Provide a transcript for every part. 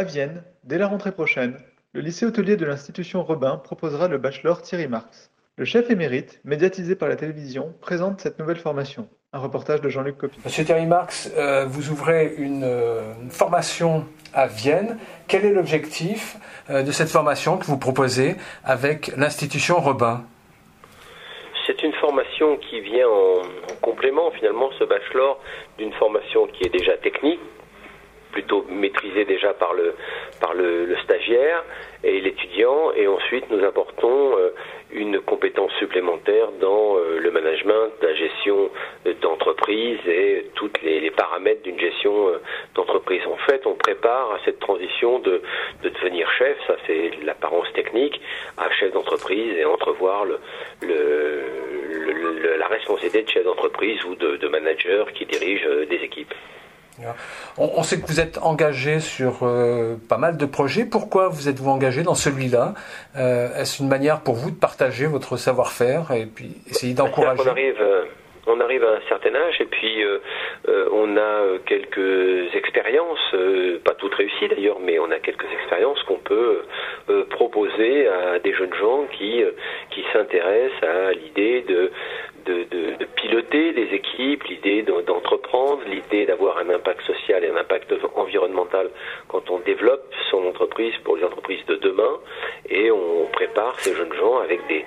À Vienne, dès la rentrée prochaine, le lycée hôtelier de l'institution Robin proposera le bachelor Thierry Marx. Le chef émérite, médiatisé par la télévision, présente cette nouvelle formation. Un reportage de Jean-Luc Copy. Monsieur Thierry Marx, euh, vous ouvrez une, euh, une formation à Vienne. Quel est l'objectif euh, de cette formation que vous proposez avec l'institution Robin? C'est une formation qui vient en, en complément finalement, ce bachelor, d'une formation qui est déjà technique, plutôt maîtrisée déjà par le, par le, stagiaire et l'étudiant, et ensuite nous apportons euh, une compétence supplémentaire dans euh, le management, la gestion d'entreprise et tous les, paramètres d'une gestion euh, d'entreprise. En fait, on prépare à cette transition de, de devenir chef, ça c'est l'apparence technique, à chef d'entreprise et entrevoir le, la responsabilité de chef d'entreprise ou de manager qui dirige des équipes. On, on, sait que vous êtes engagé sur euh, pas mal de projets. Pourquoi vous êtes-vous engagé dans celui-là? Euh, Est-ce une manière pour vous de partager votre savoir-faire et puis essayer d'encourager? on arrive, euh, on arrive à un certain âge et puis euh, on a quelques expériences, pas toutes réussies d'ailleurs, mais on a quelques expériences qu'on peut proposer à des jeunes gens qui, qui s'intéressent à l'idée de de, de, de, piloter des équipes, l'idée d'entreprendre, l'idée d'avoir un impact social et un impact environnemental quand on développe son entreprise pour les entreprises de demain. Et on prépare ces jeunes gens avec des,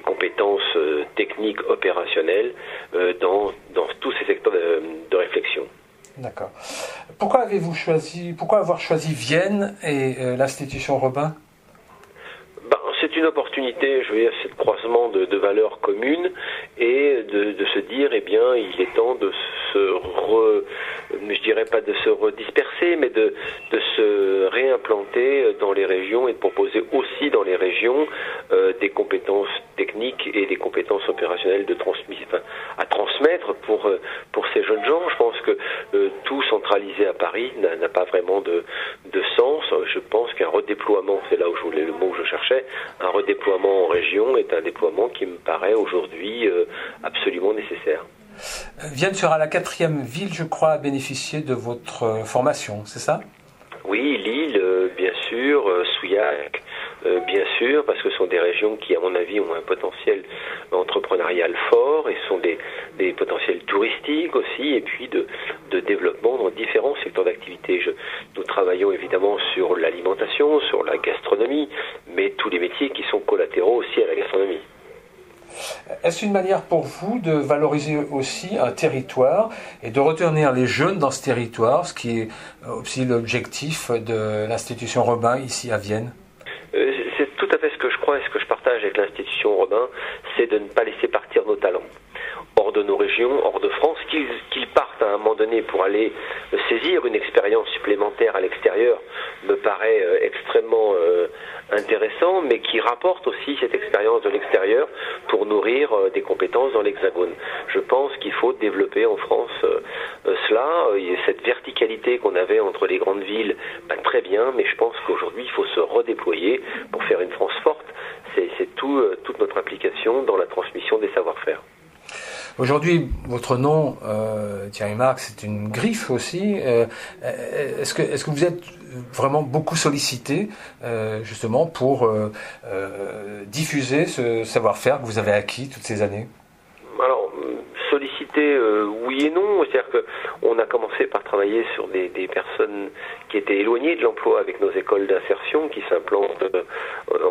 compétences euh, techniques, opérationnelles euh, dans, dans, tous ces secteurs de, de réflexion. D'accord. Pourquoi avez-vous choisi, pourquoi avoir choisi Vienne et euh, l'institution Robin? C'est une opportunité, je veux dire, le croisement de, valeurs communes et de, se dire, eh bien, il est temps de se re, je dirais pas de se redisperser, mais de, de se réimplanter dans les régions et de proposer aussi dans les régions euh, des compétences techniques et des compétences opérationnelles à transmettre pour euh, pour ces jeunes gens. Je pense que centralisé à Paris n'a pas vraiment de, de sens. Je pense qu'un redéploiement, c'est là où je voulais le mot que je cherchais, un redéploiement en région est un déploiement qui me paraît aujourd'hui euh, absolument nécessaire. Vienne sera la quatrième ville, je crois, à bénéficier de votre formation, c'est ça? Oui, Lille, euh, bien sûr, euh, Souillac, euh, bien sûr, parce que ce sont des régions qui, à mon avis, ont un potentiel entrepreneurial fort et sont des, des potentiels touristiques aussi, et puis de, de développement dans différents secteurs d'activité. Nous travaillons évidemment sur l'alimentation, sur la gastronomie, mais tous les métiers qui sont collatéraux aussi à la gastronomie. Est-ce une manière pour vous de valoriser aussi un territoire et de retenir les jeunes dans ce territoire, ce qui est aussi l'objectif de l'institution Robin ici à Vienne? Euh, C'est tout à fait ce que je crois et ce que je partage avec l'institution Robin, c'est de ne pas laisser partir nos talents hors de nos régions, hors de France, qu'ils qu partent à un moment donné pour aller saisir une expérience supplémentaire à l'extérieur me paraît euh, extrêmement euh, intéressant, mais qui rapporte aussi cette expérience de l'extérieur pour nourrir euh, des compétences dans l'Hexagone. Je pense qu'il faut développer en France euh, cela, euh, cette verticalité qu'on avait entre les grandes villes, bah, très bien, mais je pense qu'aujourd'hui il faut se redéployer pour faire une France forte. C'est tout, toute notre implication dans la transmission des savoir-faire. Aujourd'hui, votre nom, euh, Thierry Marx, c'est une griffe aussi. Euh, est-ce que, est-ce que vous êtes vraiment beaucoup sollicité euh, justement pour euh, diffuser ce savoir-faire que vous avez acquis toutes ces années? Sollicité, oui et non. C'est-à-dire que on a commencé par travailler sur des, personnes qui étaient éloignées de l'emploi avec nos écoles d'insertion qui s'implantent euh,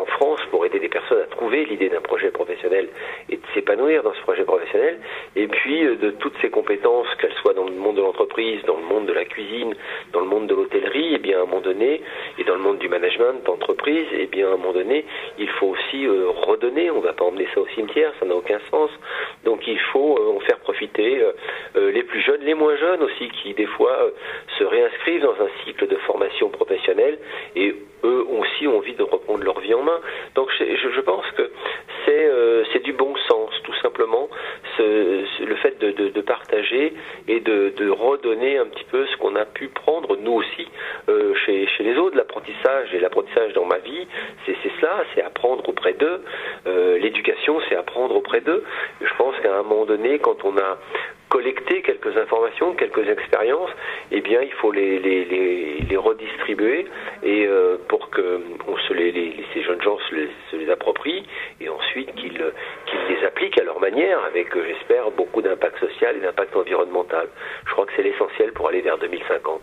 en France pour aider des personnes à trouver l'idée d'un projet professionnel et de s'épanouir dans ce projet professionnel. et puis de toutes ces compétences, qu'elles soient dans le monde de l'entreprise, dans le monde de la cuisine, dans le monde de l'hôtellerie, et eh bien à un moment donné, et dans le monde du management d'entreprise, et eh bien à un moment donné, il faut aussi redonner. On ne va pas emmener ça au cimetière, ça n'a aucun sens. Donc il faut en faire profiter les plus jeunes, les moins jeunes aussi, qui des fois se réinscrivent dans un cycle de formation professionnelle et eux aussi ont envie de reprendre leur vie en main. Donc je, pense que c'est euh, du bon sens, tout simplement, le fait de, partager et de, redonner un petit peu ce qu'on a pu prendre, nous aussi, euh, chez, les autres. L'apprentissage et l'apprentissage dans ma vie, c'est cela, c'est apprendre auprès d'eux. Euh, L'éducation, c'est apprendre auprès d'eux. Je qu'à un moment donné, quand on a collecter quelques informations, quelques expériences, eh bien, il faut les, redistribuer et euh, pour que ces jeunes gens se les, approprient et ensuite qu'ils qu'ils les appliquent à leur manière avec, euh, j'espère, beaucoup d'impact social et d'impact environnemental. Je crois que c'est l'essentiel pour aller vers 2050.